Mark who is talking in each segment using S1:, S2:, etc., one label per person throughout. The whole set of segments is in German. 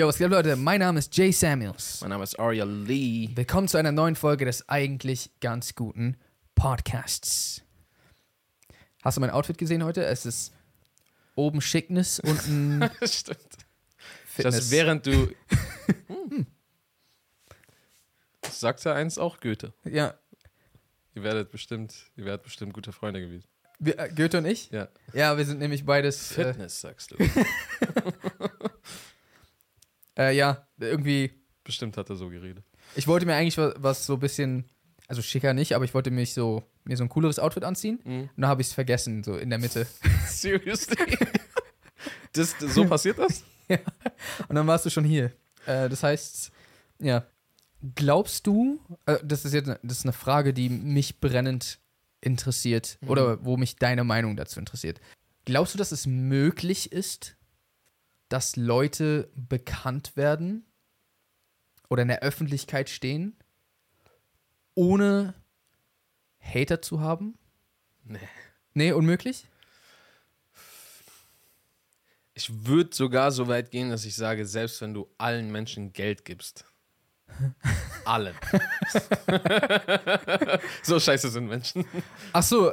S1: Yo, was geht, Leute? Mein Name ist Jay Samuels.
S2: Mein Name ist Arya Lee.
S1: Willkommen zu einer neuen Folge des eigentlich ganz guten Podcasts. Hast du mein Outfit gesehen heute? Es ist oben Schickness, unten
S2: Stimmt.
S1: Fitness.
S2: Das während du. Hm. Das sagt ja eins auch Goethe.
S1: ja,
S2: Ihr werdet bestimmt, ihr werdet bestimmt gute Freunde gewesen.
S1: wir, äh, Goethe und ich?
S2: Ja.
S1: Ja, wir sind nämlich beides. Äh,
S2: Fitness, sagst du.
S1: äh, ja, irgendwie.
S2: bestimmt hat er so geredet.
S1: Ich wollte mir eigentlich was, was so ein bisschen, also schicker nicht, aber ich wollte mich so mir so ein cooleres Outfit anziehen.
S2: Mhm.
S1: Und da habe ich es vergessen, so in der Mitte.
S2: Seriously? Das, so passiert das?
S1: Und dann warst du schon hier. Äh, das heißt, ja. Glaubst du, äh, das ist jetzt eine, das ist eine Frage, die mich brennend interessiert
S2: Mhm.
S1: oder wo mich deine Meinung dazu interessiert. Glaubst du, dass es möglich ist, dass Leute bekannt werden oder in der Öffentlichkeit stehen, ohne Hater zu haben?
S2: Nee.
S1: Nee, unmöglich?
S2: Ich würde sogar so weit gehen, dass ich sage, selbst wenn du allen Menschen Geld gibst. Allen. so scheiße sind Menschen.
S1: Ach so,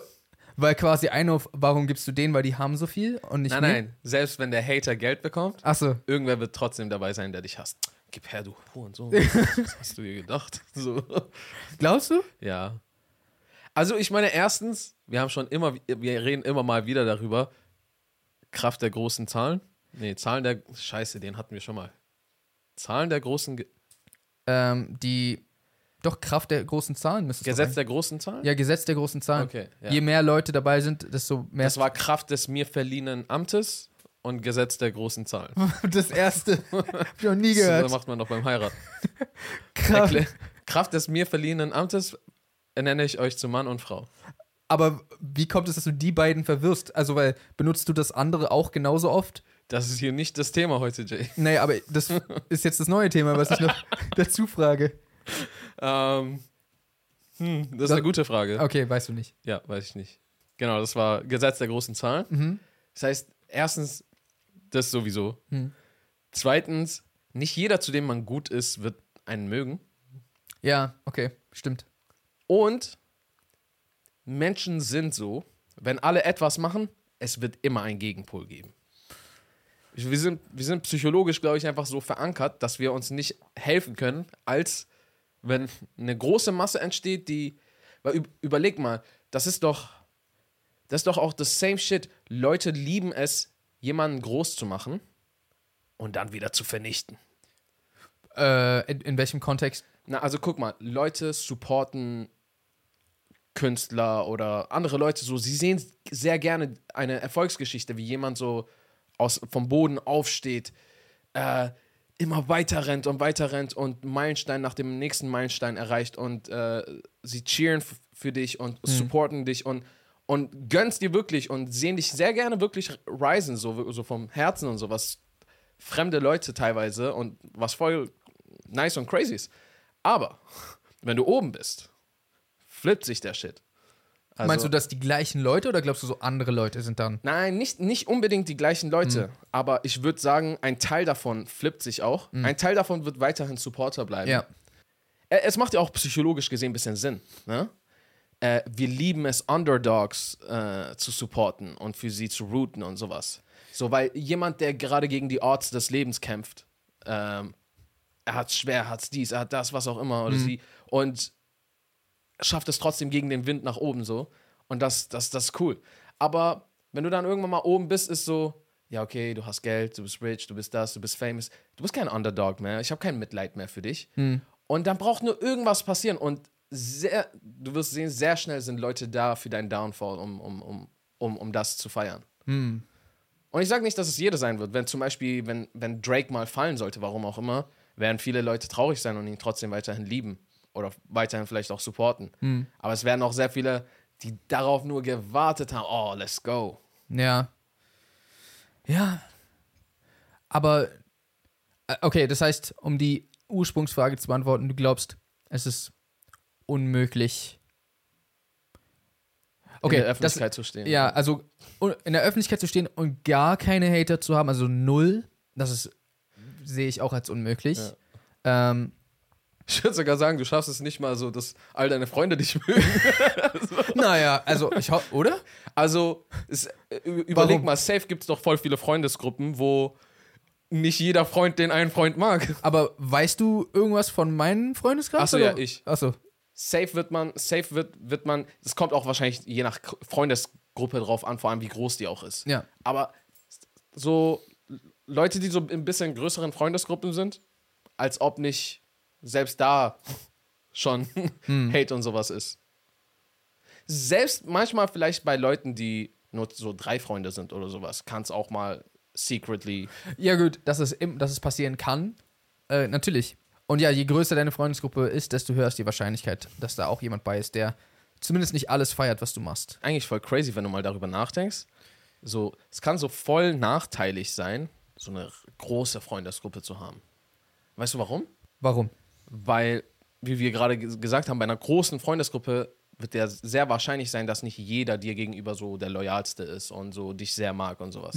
S1: weil quasi ein auf, warum gibst du denen, weil die haben so viel und nicht
S2: Nein,
S1: mir?
S2: nein. Selbst wenn der Hater Geld bekommt,
S1: Ach so,
S2: irgendwer wird trotzdem dabei sein, der dich hasst. Gib her, du Hurensohn. Was hast du dir gedacht? So.
S1: glaubst du?
S2: Ja. Also ich meine, erstens, wir haben schon immer, wir reden immer mal wieder darüber, Kraft der großen Zahlen. Nee, Zahlen der, scheiße, den hatten wir schon mal. Zahlen der großen, Ge
S1: Ähm, die, doch Kraft der großen Zahlen müsste es
S2: Gesetz der großen Zahlen?
S1: Ja, Gesetz der großen Zahlen.
S2: Okay, ja.
S1: Je mehr Leute dabei sind, desto mehr.
S2: Das war Kraft des mir verliehenen Amtes und Gesetz der großen Zahlen.
S1: das erste. Hab ich noch nie
S2: Das
S1: gehört.
S2: macht man doch beim Heiraten.
S1: Kraft.
S2: Kraft des mir verliehenen Amtes ernenne ich euch zu Mann und Frau.
S1: Aber wie kommt es, dass du die beiden verwirrst? Also, weil benutzt du das andere auch genauso oft?
S2: Das ist hier nicht das Thema heute, Jay.
S1: Nee, aber das ist jetzt das neue Thema, was ich noch dazu frage.
S2: Ähm, hm, das ist eine gute Frage.
S1: Okay, weißt du nicht.
S2: Ja, weiß ich nicht. Genau, das war Gesetz der großen Zahlen.
S1: Mhm.
S2: Das heißt, erstens, das sowieso.
S1: Hm.
S2: Zweitens, nicht jeder, zu dem man gut ist, wird einen mögen.
S1: Ja, okay, stimmt.
S2: Und Menschen sind so, wenn alle etwas machen, es wird immer einen Gegenpol geben. Wir sind, wir sind psychologisch, glaube ich, einfach so verankert, dass wir uns nicht helfen können, als wenn eine große Masse entsteht, die. Weil üb- überleg mal, das ist doch. Das ist doch auch das same shit. Leute lieben es, jemanden groß zu machen und dann wieder zu vernichten.
S1: Äh, in, in welchem Kontext?
S2: Na, also guck mal, Leute supporten Künstler oder andere Leute so, sie sehen sehr gerne eine Erfolgsgeschichte, wie jemand so aus, vom Boden aufsteht, äh, immer weiter rennt und weiter rennt und Meilenstein nach dem nächsten Meilenstein erreicht und äh, sie cheeren für dich und supporten dich und, und gönnst dir wirklich und sehen dich sehr gerne wirklich risen, so, so vom Herzen und sowas. Fremde Leute teilweise und was voll nice und crazy ist. Aber wenn du oben bist, flippt sich der Shit. Also,
S1: Meinst du, dass die gleichen Leute oder glaubst du, so andere Leute sind dann?
S2: Nein, nicht, nicht unbedingt die gleichen Leute, aber ich würde sagen, ein Teil davon flippt sich auch. Ein Teil davon wird weiterhin Supporter bleiben.
S1: Ja.
S2: Äh, Es macht ja auch psychologisch gesehen ein bisschen Sinn. Ne? Äh, wir lieben es, Underdogs äh, zu supporten und für sie zu routen und sowas. So, weil jemand, der gerade gegen die Odds des Lebens kämpft, ähm, er hat schwer, er hat dies, er hat das, was auch immer, oder sie, und schafft es trotzdem gegen den Wind nach oben so. Und das, das, das ist cool. Aber wenn du dann irgendwann mal oben bist, ist so, ja, okay, du hast Geld, du bist rich, du bist das, du bist famous. Du bist kein Underdog mehr. Ich habe kein Mitleid mehr für dich. Und dann braucht nur irgendwas passieren. Und sehr, du wirst sehen, sehr schnell sind Leute da für deinen Downfall, um, um, um, um, um das zu feiern. Und ich sage nicht, dass es jeder sein wird. Wenn zum Beispiel, wenn, wenn Drake mal fallen sollte, warum auch immer, werden viele Leute traurig sein und ihn trotzdem weiterhin lieben. Oder weiterhin vielleicht auch supporten. Aber es werden auch sehr viele, die darauf nur gewartet haben, oh, let's go.
S1: Ja. Ja. Aber, äh, okay, das heißt, um die Ursprungsfrage zu beantworten, du glaubst, es ist unmöglich. Okay,
S2: in der
S1: das-
S2: Öffentlichkeit zu stehen.
S1: Ja, also in der Öffentlichkeit zu stehen und gar keine Hater zu haben, also null, das ist sehe ich auch als unmöglich.
S2: Ja.
S1: Ähm,
S2: Ich würde sogar sagen, du schaffst es nicht mal so, dass all deine Freunde dich mögen.
S1: naja, also ich hoffe, oder?
S2: Also, es, äh, überleg
S1: Warum?
S2: mal, safe gibt es doch voll viele Freundesgruppen, wo nicht jeder Freund den einen Freund mag.
S1: Aber weißt du irgendwas von meinen Freundeskreis?
S2: Ach so,
S1: oder?
S2: ja, ich.
S1: Achso.
S2: Safe wird man, safe wird, wird man, es kommt auch wahrscheinlich je nach Freundesgruppe drauf an, vor allem wie groß die auch ist.
S1: Ja.
S2: Aber so Leute, die so ein bisschen größeren Freundesgruppen sind, als ob nicht selbst da schon Hate und sowas ist. Selbst manchmal vielleicht bei Leuten, die nur so drei Freunde sind oder sowas, kann es auch mal secretly.
S1: Ja, gut, dass es, dass es passieren kann. Äh, natürlich. Und ja, je größer deine Freundesgruppe ist, desto höher ist die Wahrscheinlichkeit, dass da auch jemand bei ist, der zumindest nicht alles feiert, was du machst.
S2: Eigentlich voll crazy, wenn du mal darüber nachdenkst. So, es kann so voll nachteilig sein, so eine große Freundesgruppe zu haben. Weißt du warum?
S1: Warum?
S2: Weil, wie wir gerade ges- gesagt haben, bei einer großen Freundesgruppe wird der sehr wahrscheinlich sein, dass nicht jeder dir gegenüber so der loyalste ist und so dich sehr mag und sowas.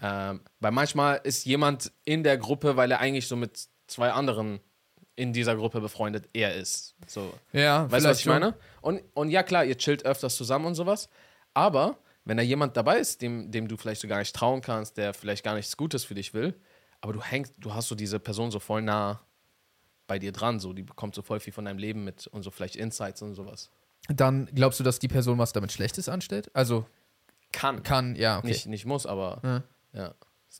S2: Ähm, weil manchmal ist jemand in der Gruppe, weil er eigentlich so mit zwei anderen in dieser Gruppe befreundet er ist. So.
S1: Ja,
S2: Weißt du, was ich
S1: schon.
S2: meine? Und, und ja, klar, ihr chillt öfters zusammen und sowas. Aber wenn da jemand dabei ist, dem, dem du vielleicht so gar nicht trauen kannst, der vielleicht gar nichts Gutes für dich will, aber du hängst, du hast so diese Person so voll nah bei dir dran, so die bekommt so voll viel von deinem Leben mit und so vielleicht Insights und sowas.
S1: Dann glaubst du, dass die Person was damit Schlechtes anstellt? Also
S2: Kann.
S1: kann, ja, okay.
S2: Nicht, nicht muss, aber
S1: Ja.
S2: ja.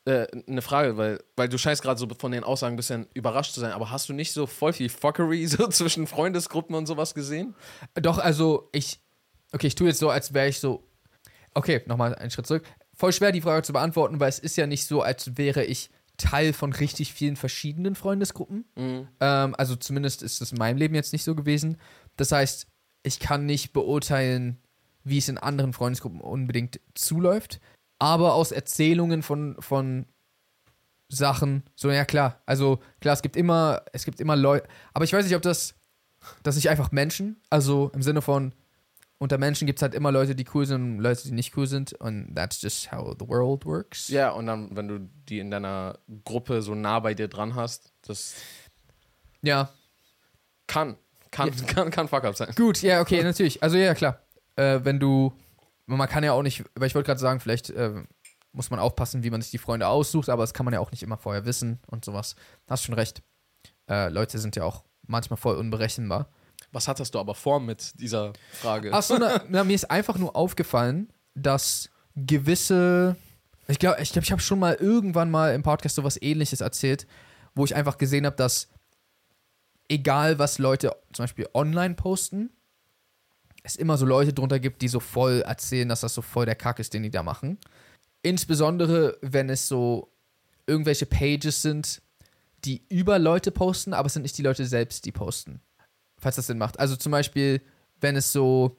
S2: Äh, eine Frage, weil, weil du scheinst gerade so von den Aussagen ein bisschen überrascht zu sein, aber hast du nicht so voll viel Fuckery so zwischen Freundesgruppen und sowas gesehen?
S1: Doch, also ich. Okay, ich tue jetzt so, als wäre ich so. Okay, nochmal einen Schritt zurück. Voll schwer, die Frage zu beantworten, weil es ist ja nicht so, als wäre ich Teil von richtig vielen verschiedenen Freundesgruppen.
S2: Mhm.
S1: Ähm, also zumindest ist das in meinem Leben jetzt nicht so gewesen. Das heißt, ich kann nicht beurteilen, wie es in anderen Freundesgruppen unbedingt zuläuft. Aber aus Erzählungen von, von Sachen, so ja klar, also klar, es gibt immer, es gibt immer Leute, aber ich weiß nicht, ob das, das nicht einfach Menschen, also im Sinne von, unter Menschen gibt es halt immer Leute, die cool sind und Leute, die nicht cool sind und that's just how the world works.
S2: Ja, und dann, wenn du die in deiner Gruppe so nah bei dir dran hast, das
S1: Ja,
S2: kann, kann, kann, kann fuck up sein.
S1: gut, ja, okay, natürlich, also ja, klar, äh, wenn du, man kann ja auch nicht, weil ich wollte gerade sagen, vielleicht äh, muss man aufpassen, wie man sich die Freunde aussucht, aber das kann man ja auch nicht immer vorher wissen und sowas. Hast schon recht. Äh, Leute sind ja auch manchmal voll unberechenbar.
S2: Was hattest du aber vor mit dieser Frage?
S1: Achso, na, na, mir ist einfach nur aufgefallen, dass gewisse. Ich glaube, ich, glaub, ich habe schon mal irgendwann mal im Podcast sowas ähnliches erzählt, wo ich einfach gesehen habe, dass egal was Leute zum Beispiel online posten, es immer so Leute drunter gibt, die so voll erzählen, dass das so voll der Kack ist, den die da machen. Insbesondere, wenn es so irgendwelche Pages sind, die über Leute posten, aber es sind nicht die Leute selbst, die posten. Falls das Sinn macht. Also zum Beispiel, wenn es so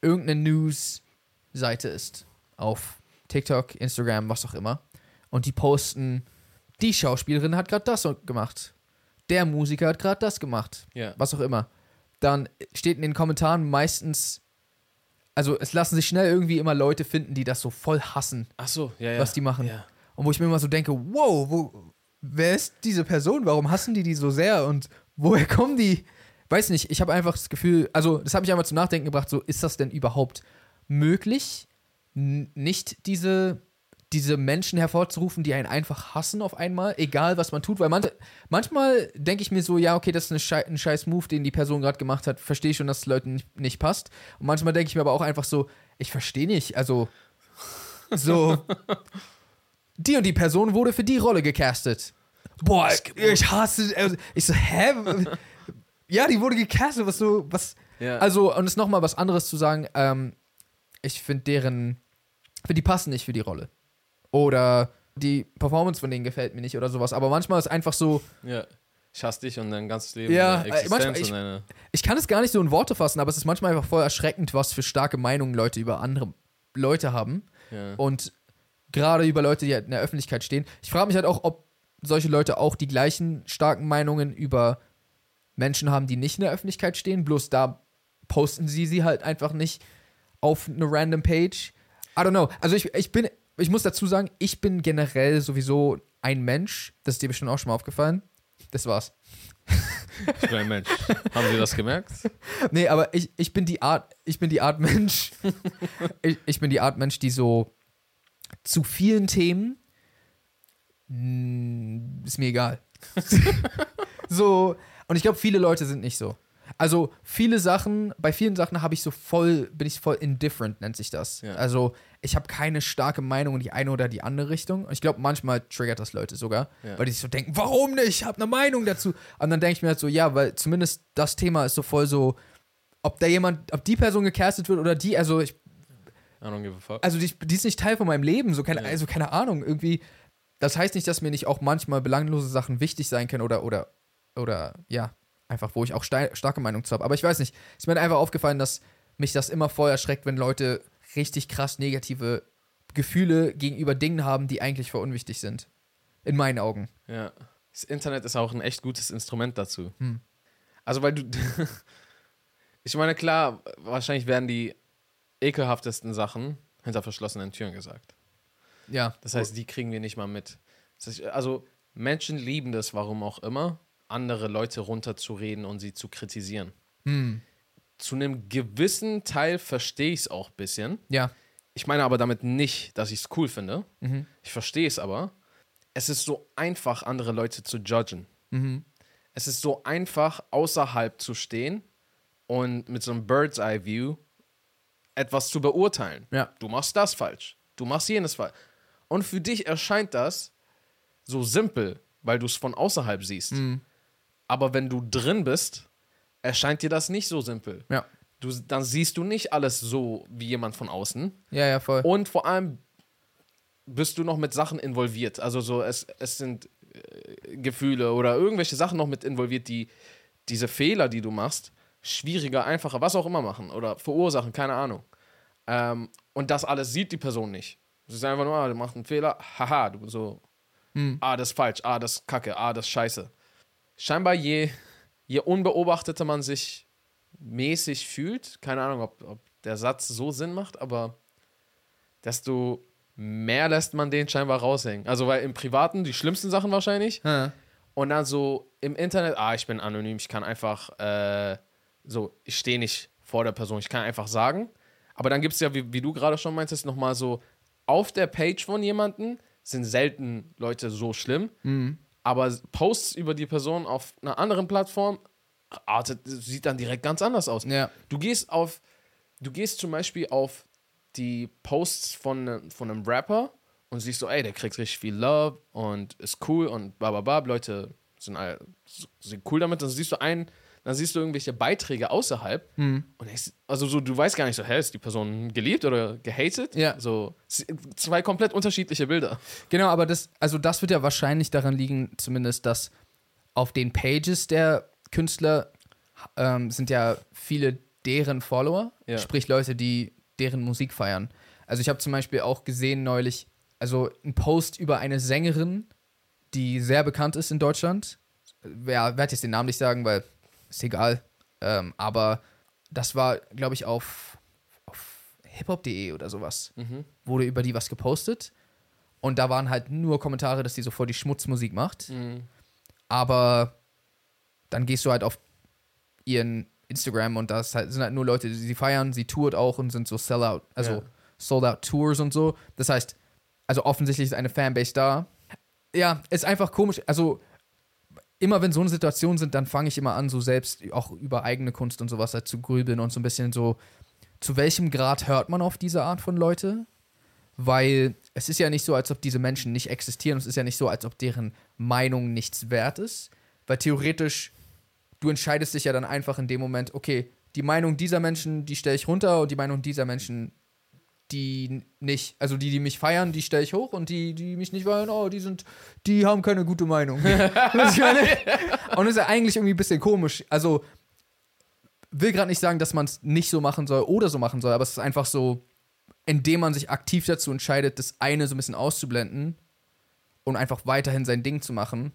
S1: irgendeine News-Seite ist auf TikTok, Instagram, was auch immer, und die posten, die Schauspielerin hat gerade das gemacht. Der Musiker hat gerade das gemacht.
S2: Ja.
S1: Was auch immer. Dann steht in den Kommentaren meistens, also es lassen sich schnell irgendwie immer Leute finden, die das so voll hassen,
S2: Ach so, ja, ja.
S1: was die machen.
S2: Ja.
S1: Und wo ich mir immer so denke, wow, wo, wer ist diese Person? Warum hassen die die so sehr? Und woher kommen die? Weiß nicht, ich habe einfach das Gefühl, also das hat mich einfach zum Nachdenken gebracht, so ist das denn überhaupt möglich, nicht diese, diese Menschen hervorzurufen, die einen einfach hassen auf einmal, egal was man tut, weil man, manchmal denke ich mir so, ja, okay, das ist Schei ein scheiß Move, den die Person gerade gemacht hat, verstehe ich schon, dass es Leuten nicht, nicht passt. Und manchmal denke ich mir aber auch einfach so, ich verstehe nicht, also so, die und die Person wurde für die Rolle gecastet. Boah, ich hasse, also, ich so, hä? Ja, die wurde gecastet, was so, was,
S2: Ja.
S1: also, und es ist nochmal was anderes zu sagen, ähm, ich finde deren, finde die passen nicht für die Rolle. Oder die Performance von denen gefällt mir nicht oder sowas. Aber manchmal ist einfach so,
S2: ja. Ich hasse dich und dein ganzes Leben.
S1: Ja, äh, manchmal- ich- ich kann es gar nicht so in Worte fassen, aber es ist manchmal einfach voll erschreckend, was für starke Meinungen Leute über andere Leute haben.
S2: Ja.
S1: Und gerade über Leute, die halt in der Öffentlichkeit stehen. Ich frage mich halt auch, ob solche Leute auch die gleichen starken Meinungen über Menschen haben, die nicht in der Öffentlichkeit stehen. Bloß da posten sie sie halt einfach nicht auf eine random Page. I don't know. Also ich, ich bin, ich muss dazu sagen, ich bin generell sowieso ein Mensch, das ist dir bestimmt auch schon mal aufgefallen. Das war's.
S2: Ich bin ein Mensch. Haben Sie das gemerkt?
S1: Nee, aber ich, ich bin die Art, ich bin die Art Mensch. ich, ich bin die Art Mensch, die so zu vielen Themen mh, ist mir egal. so, und ich glaube, viele Leute sind nicht so. Also viele Sachen, bei vielen Sachen habe ich so voll, bin ich voll indifferent, nennt sich das.
S2: Ja.
S1: Also ich habe keine starke Meinung in die eine oder die andere Richtung. Und ich glaube, manchmal triggert das Leute sogar,
S2: Ja.
S1: weil die sich so denken, warum nicht? Ich habe eine Meinung dazu. Und dann denke ich mir halt so, ja, weil zumindest das Thema ist so voll so, ob da jemand, ob die Person gecastet wird oder die, also ich,
S2: I don't give a fuck.
S1: also die, die ist nicht Teil von meinem Leben, so keine,
S2: Ja.
S1: also keine Ahnung, irgendwie. Das heißt nicht, dass mir nicht auch manchmal belanglose Sachen wichtig sein können oder, oder, oder, ja, einfach, wo ich auch starke Meinung zu habe. Aber ich weiß nicht, ist mir einfach aufgefallen, dass mich das immer voll erschreckt, wenn Leute richtig krass negative Gefühle gegenüber Dingen haben, die eigentlich voll unwichtig sind. In meinen Augen.
S2: Ja. Das Internet ist auch ein echt gutes Instrument dazu.
S1: Hm.
S2: Also, weil du. ich meine, klar, wahrscheinlich werden die ekelhaftesten Sachen hinter verschlossenen Türen gesagt.
S1: Ja.
S2: Das heißt, die kriegen wir nicht mal mit. Das heißt, also, Menschen lieben das, warum auch immer, andere Leute runterzureden und sie zu kritisieren.
S1: Hm.
S2: Zu einem gewissen Teil verstehe ich es auch ein bisschen.
S1: Ja.
S2: Ich meine aber damit nicht, dass ich es cool finde.
S1: Mhm.
S2: Ich verstehe es aber. Es ist so einfach, andere Leute zu judgen.
S1: Mhm.
S2: Es ist so einfach, außerhalb zu stehen und mit so einem Bird's Eye View etwas zu beurteilen.
S1: Ja.
S2: Du machst das falsch. Du machst jenes falsch. Und für dich erscheint das so simpel, weil du es von außerhalb siehst.
S1: Mhm.
S2: Aber wenn du drin bist, erscheint dir das nicht so simpel.
S1: Ja.
S2: Du, dann siehst du nicht alles so wie jemand von außen.
S1: Ja, ja, voll.
S2: Und vor allem bist du noch mit Sachen involviert. Also so, es, es sind äh, Gefühle oder irgendwelche Sachen noch mit involviert, die diese Fehler, die du machst, schwieriger, einfacher, was auch immer machen oder verursachen, keine Ahnung. Ähm, und das alles sieht die Person nicht. Sie ist einfach nur, ah, du machst einen Fehler, haha, du so,
S1: Hm.
S2: ah, das ist falsch, ah, das ist kacke, ah, das ist scheiße. Scheinbar je, je unbeobachteter man sich mäßig fühlt, keine Ahnung, ob, ob der Satz so Sinn macht, aber desto mehr lässt man den scheinbar raushängen. Also, weil im Privaten die schlimmsten Sachen wahrscheinlich
S1: Ja.
S2: und dann so im Internet, ah, ich bin anonym, ich kann einfach, äh, so, ich stehe nicht vor der Person, ich kann einfach sagen. Aber dann gibt es ja, wie, wie du gerade schon meintest, nochmal so, auf der Page von jemandem sind selten Leute so schlimm,
S1: Mhm.
S2: Aber Posts über die Person auf einer anderen Plattform artet, sieht dann direkt ganz anders aus.
S1: Ja.
S2: Du gehst auf, du gehst zum Beispiel auf die Posts von, ne- von einem Rapper und siehst so, ey, der kriegt richtig viel Love und ist cool und bla bla bla, Leute sind, sind cool damit. Dann siehst du einen, dann siehst du irgendwelche Beiträge außerhalb
S1: Mhm.
S2: und denkst, also so, du weißt gar nicht so, hä, ist die Person geliebt oder gehatet?
S1: Ja.
S2: So, zwei komplett unterschiedliche Bilder.
S1: Genau, aber das, also das wird ja wahrscheinlich daran liegen, zumindest, dass auf den Pages der Künstler ähm, sind ja viele deren Follower,
S2: Ja.
S1: sprich Leute, die deren Musik feiern. Also ich habe zum Beispiel auch gesehen neulich, also ein Post über eine Sängerin, die sehr bekannt ist in Deutschland. Wer werde jetzt den Namen nicht sagen, weil ist egal. Ähm, aber das war, glaube ich, auf, auf hiphop.de oder sowas
S2: Mhm.
S1: wurde über die was gepostet. Und da waren halt nur Kommentare, dass die so voll die Schmutzmusik macht.
S2: Mhm.
S1: Aber dann gehst du halt auf ihren Instagram und das halt, sind halt nur Leute, die sie feiern, sie tourt auch und sind so Sellout, also
S2: Ja.
S1: Sold-Out Tours und so. Das heißt, also offensichtlich ist eine Fanbase da. Ja, ist einfach komisch. Also immer wenn so eine Situation sind, dann fange ich immer an, so selbst auch über eigene Kunst und sowas halt zu grübeln und so ein bisschen so, zu welchem Grad hört man auf diese Art von Leute? Weil es ist ja nicht so, als ob diese Menschen nicht existieren. Es ist ja nicht so, als ob deren Meinung nichts wert ist. Weil theoretisch, du entscheidest dich ja dann einfach in dem Moment, okay, die Meinung dieser Menschen, die stelle ich runter und die Meinung dieser Menschen, die nicht, also die, die mich feiern, die stelle ich hoch und die, die mich nicht feiern, oh, die sind, die haben keine gute Meinung. Und das ist ja eigentlich irgendwie ein bisschen komisch. Also, will gerade nicht sagen, dass man es nicht so machen soll oder so machen soll, aber es ist einfach so, indem man sich aktiv dazu entscheidet, das eine so ein bisschen auszublenden und einfach weiterhin sein Ding zu machen.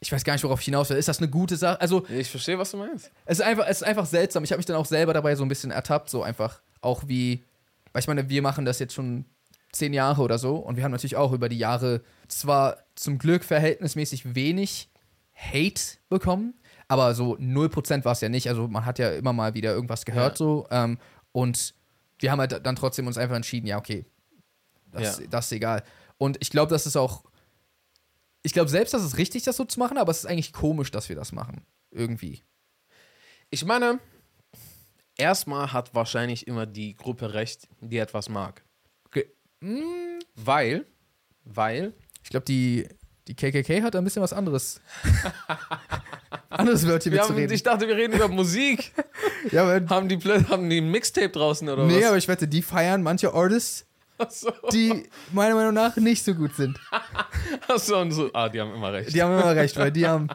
S1: Ich weiß gar nicht, worauf ich hinaus will. Ist das eine gute Sache? Also,
S2: Ich verstehe, was du meinst.
S1: es ist einfach, es ist einfach seltsam. Ich habe mich dann auch selber dabei so ein bisschen ertappt, so einfach auch wie, weil ich meine, wir machen das jetzt schon zehn Jahre oder so. Und wir haben natürlich auch über die Jahre zwar zum Glück verhältnismäßig wenig Hate bekommen, aber so 0% war es ja nicht. Also man hat ja immer mal wieder irgendwas gehört
S2: Ja.
S1: so. Ähm, und wir haben halt dann trotzdem uns einfach entschieden, ja, okay, das,
S2: Ja.
S1: das ist egal. Und ich glaube, das ist auch. Ich glaube selbst, das ist richtig, das so zu machen, aber es ist eigentlich komisch, dass wir das machen. Irgendwie.
S2: Ich meine, erstmal hat wahrscheinlich immer die Gruppe recht, die etwas mag.
S1: Okay.
S2: Weil, weil,
S1: Ich glaube, die, die KKK hat ein bisschen was anderes. anderes Wörtchen
S2: wir haben, ich dachte, wir reden über Musik.
S1: Ja, aber,
S2: haben, die, haben die ein Mixtape draußen oder
S1: nee,
S2: was?
S1: aber ich wette, die feiern manche Artists,
S2: Achso,
S1: die meiner Meinung nach nicht so gut sind.
S2: achso, und so. Ah, die haben immer recht.
S1: Die haben immer recht, weil die haben.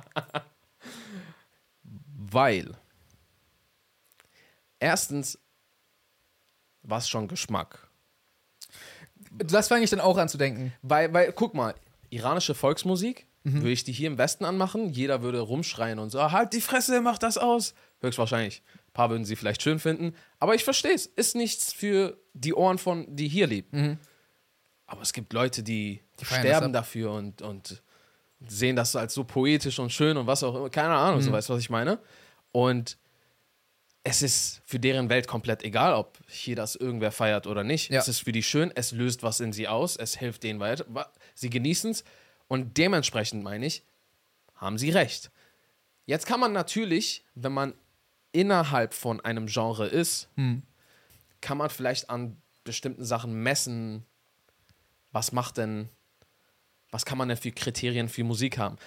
S2: Weil, erstens, was schon Geschmack.
S1: Das fange ich dann auch an zu denken.
S2: Weil, weil, guck mal, iranische Volksmusik,
S1: Mhm.
S2: würde ich die hier im Westen anmachen, jeder würde rumschreien und so, "Ah, halt die Fresse, mach das aus. Höchstwahrscheinlich. Ein paar würden sie vielleicht schön finden, aber ich verstehe es. Ist nichts für die Ohren von, die hier leben. Aber es gibt Leute, die,
S1: Mhm. Die
S2: sterben dafür und, und sehen das als so poetisch und schön und was auch immer. Keine Ahnung,
S1: Mhm.
S2: so weißt du, was ich meine? Und es ist für deren Welt komplett egal, ob hier das irgendwer feiert oder nicht.
S1: Ja.
S2: Es ist für die schön, es löst was in sie aus, es hilft denen weiter. Sie genießen es und dementsprechend meine ich, haben sie recht. Jetzt kann man natürlich, wenn man innerhalb von einem Genre ist, kann man vielleicht an bestimmten Sachen messen, was macht denn, was kann man denn für Kriterien für Musik haben.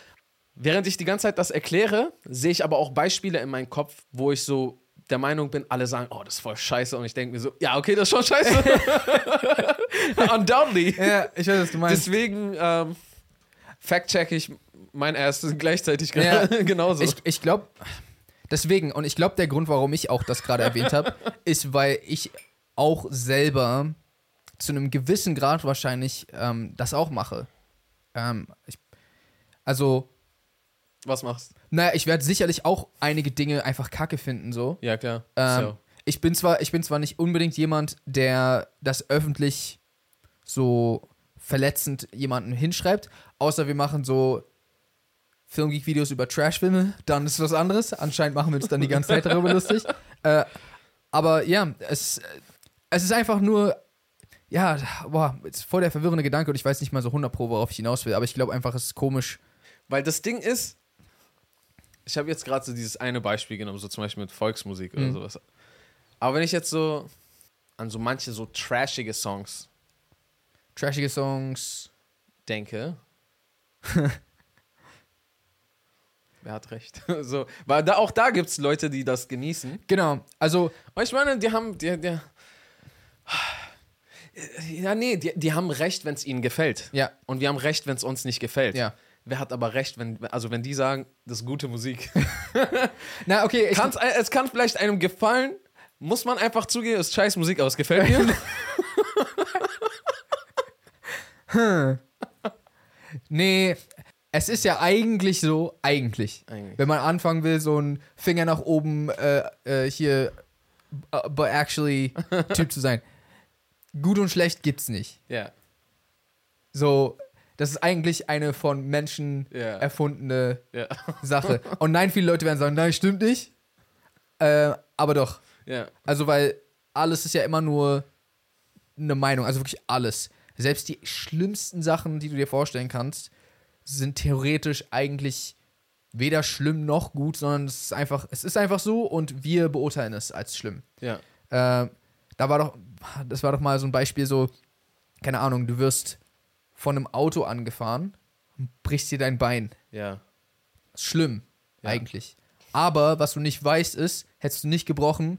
S2: Während ich die ganze Zeit das erkläre, sehe ich aber auch Beispiele in meinem Kopf, wo ich so der Meinung bin, alle sagen, oh, das ist voll scheiße. Und ich denke mir so, ja, okay, das ist schon scheiße. Undoubtedly.
S1: Ja, ich weiß, was du meinst.
S2: Deswegen ähm, fact-check ich mein erstes gleichzeitig
S1: Ja.
S2: genauso.
S1: Ich, ich glaube, deswegen, und ich glaube, der Grund, warum ich auch das gerade erwähnt habe, ist, weil ich auch selber zu einem gewissen Grad wahrscheinlich ähm, das auch mache. Ähm, ich, also,
S2: Was machst
S1: naja, ich werde sicherlich auch einige Dinge einfach kacke finden, so.
S2: Ja, klar.
S1: Ähm,
S2: so.
S1: ich, bin zwar, ich bin zwar nicht unbedingt jemand, der das öffentlich so verletzend jemanden hinschreibt, außer wir machen so Filmgeek-Videos über Trashfilme, dann ist es was anderes. Anscheinend machen wir uns dann die ganze Zeit darüber lustig. Äh, aber ja, es, es ist einfach nur, ja, boah, ist voll der verwirrende Gedanke und ich weiß nicht mal so 100 Pro, worauf ich hinaus will, aber ich glaube einfach, es ist komisch.
S2: Weil das Ding ist, ich habe jetzt gerade so dieses eine Beispiel genommen, so zum Beispiel mit Volksmusik oder
S1: Mhm.
S2: sowas. Aber wenn ich jetzt so an so manche so trashige Songs
S1: Trashige Songs.
S2: denke, wer hat recht? so, weil da, auch da gibt es Leute, die das genießen.
S1: Genau, also
S2: Und ich meine, die haben, die, die, ja, nee, die, die haben recht, wenn es ihnen gefällt.
S1: Ja.
S2: Und wir haben recht, wenn es uns nicht gefällt.
S1: Ja.
S2: Wer hat aber recht, wenn, also wenn die sagen, das ist gute Musik.
S1: Na, okay, ich,
S2: Kann's, es kann vielleicht einem gefallen, muss man einfach zugeben, es ist scheiß Musik, aber es gefällt mir.
S1: Nee, es ist ja eigentlich so, eigentlich.
S2: Eigentlich.
S1: Wenn man anfangen will, so ein Finger nach oben äh, äh, hier, uh, but actually Typ zu sein. Gut und schlecht gibt's nicht.
S2: ja.
S1: So, das ist eigentlich eine von Menschen
S2: Ja.
S1: erfundene
S2: Ja.
S1: Sache. Und nein, viele Leute werden sagen, nein, stimmt nicht. Äh, aber doch.
S2: Ja.
S1: Also, weil alles ist ja immer nur eine Meinung, also wirklich alles. Selbst die schlimmsten Sachen, die du dir vorstellen kannst, sind theoretisch eigentlich weder schlimm noch gut, sondern es ist einfach, es ist einfach so und wir beurteilen es als schlimm.
S2: Ja.
S1: Äh, da war doch, das war doch mal so ein Beispiel so, keine Ahnung, du wirst von einem Auto angefahren und brichst dir dein Bein.
S2: Ja.
S1: Schlimm,
S2: Ja.
S1: eigentlich. Aber was du nicht weißt, ist, hättest du nicht gebrochen,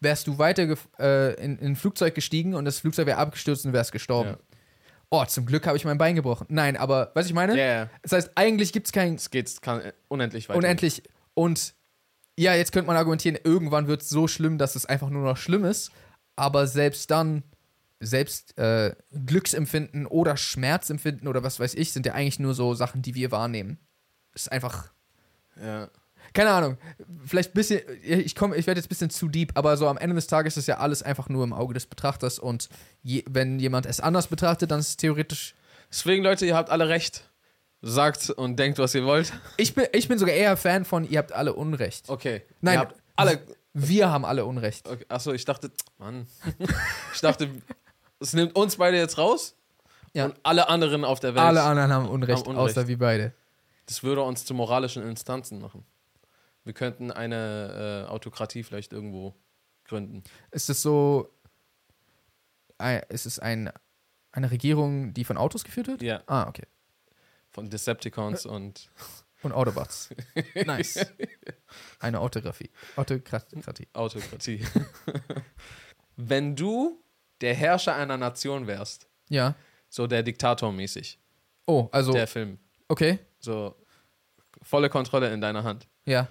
S1: wärst du weiter äh, in, in ein Flugzeug gestiegen und das Flugzeug wäre abgestürzt und wärst gestorben.
S2: Ja.
S1: Oh, zum Glück habe ich mein Bein gebrochen. Nein, aber, was ich meine?
S2: Ja, ja.
S1: Das heißt, eigentlich gibt es kein
S2: Es geht, unendlich weiter.
S1: unendlich. Und ja, jetzt könnte man argumentieren, irgendwann wird es so schlimm, dass es einfach nur noch schlimm ist. Aber selbst dann, selbst äh, Glücksempfinden oder Schmerzempfinden oder was weiß ich, sind ja eigentlich nur so Sachen, die wir wahrnehmen. Ist einfach.
S2: Ja.
S1: keine Ahnung. Vielleicht ein bisschen, ich komme, ich werde jetzt ein bisschen zu deep, aber so am Ende des Tages ist ja alles einfach nur im Auge des Betrachters und je, wenn jemand es anders betrachtet, dann ist es theoretisch.
S2: Deswegen, Leute, ihr habt alle recht. Sagt und denkt, was ihr wollt.
S1: Ich bin, ich bin sogar eher Fan von, ihr habt alle Unrecht.
S2: Okay.
S1: Nein,
S2: Ihr habt alle.
S1: Wir haben alle Unrecht.
S2: Okay. Achso, ich dachte, Mann. ich dachte, es nimmt uns beide jetzt raus
S1: Ja.
S2: und alle anderen auf der Welt.
S1: Alle anderen haben Unrecht,
S2: Haben Unrecht.
S1: außer wir beide.
S2: Das würde uns zu moralischen Instanzen machen. Wir könnten eine äh, Autokratie vielleicht irgendwo gründen.
S1: Ist es so, ein- ist es ein, eine Regierung, die von Autos geführt wird?
S2: Ja,
S1: Ah, okay.
S2: von Decepticons und
S1: Und Autobots. nice. Eine Autografie. Autokratie.
S2: Autokratie. Wenn du der Herrscher einer Nation wärst,
S1: Ja.
S2: so der Diktator mäßig,
S1: Oh, also,
S2: der Film,
S1: okay.
S2: so volle Kontrolle in deiner Hand.
S1: Ja.